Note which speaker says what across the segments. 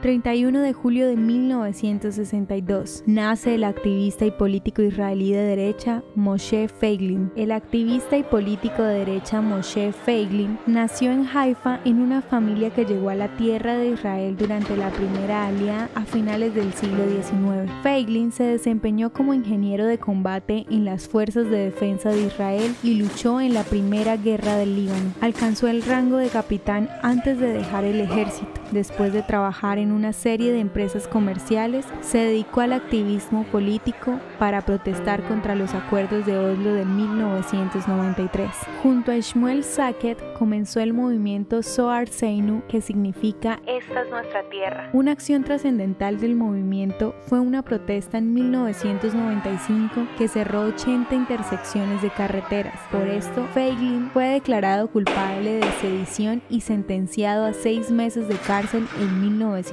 Speaker 1: 31 de julio de 1962, nace el activista y político israelí de derecha Moshe Feiglin. El activista y político de derecha Moshe Feiglin nació en Haifa en una familia que llegó a la tierra de Israel durante la primera alía a finales del siglo XIX. Feiglin se desempeñó como ingeniero de combate en las fuerzas de defensa de Israel y luchó en la primera guerra del Líbano. Alcanzó el rango de capitán antes de dejar el ejército. Después de trabajar en una serie de empresas comerciales, se dedicó al activismo político para protestar contra los acuerdos de Oslo de 1993. Junto a Shmuel Saket comenzó el movimiento Soar Seinu, que significa Esta es nuestra tierra. Una acción trascendental del movimiento fue una protesta en 1995 que cerró 80 intersecciones de carreteras. Por esto, Feiglin fue declarado culpable de sedición y sentenciado a seis meses de cárcel en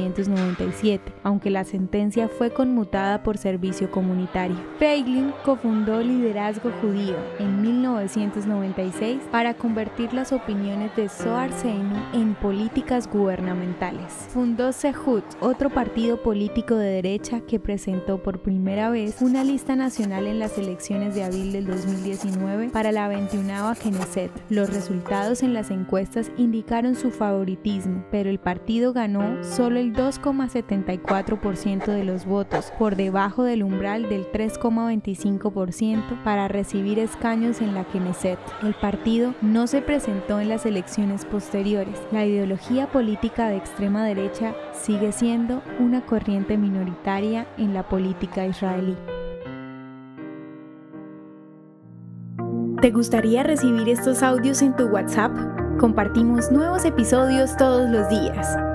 Speaker 1: 1997, aunque la sentencia fue conmutada por servicio comunitario. Feiglin cofundó Liderazgo Judío en 1996 para convertir las opiniones de Zohar Seinu en políticas gubernamentales. Fundó Sehut, otro partido político de derecha que presentó por primera vez una lista nacional en las elecciones de abril del 2019 para la 21 Knesset. Los resultados en las encuestas indicaron su favoritismo, pero el partido ganó solo el 2,74% de los votos, por debajo del umbral del 3,25% para recibir escaños en la Knesset. El partido no se presentó en las elecciones posteriores. La ideología política de extrema derecha sigue siendo una corriente minoritaria en la política israelí. ¿Te gustaría recibir estos audios en tu WhatsApp? Compartimos nuevos episodios todos los días.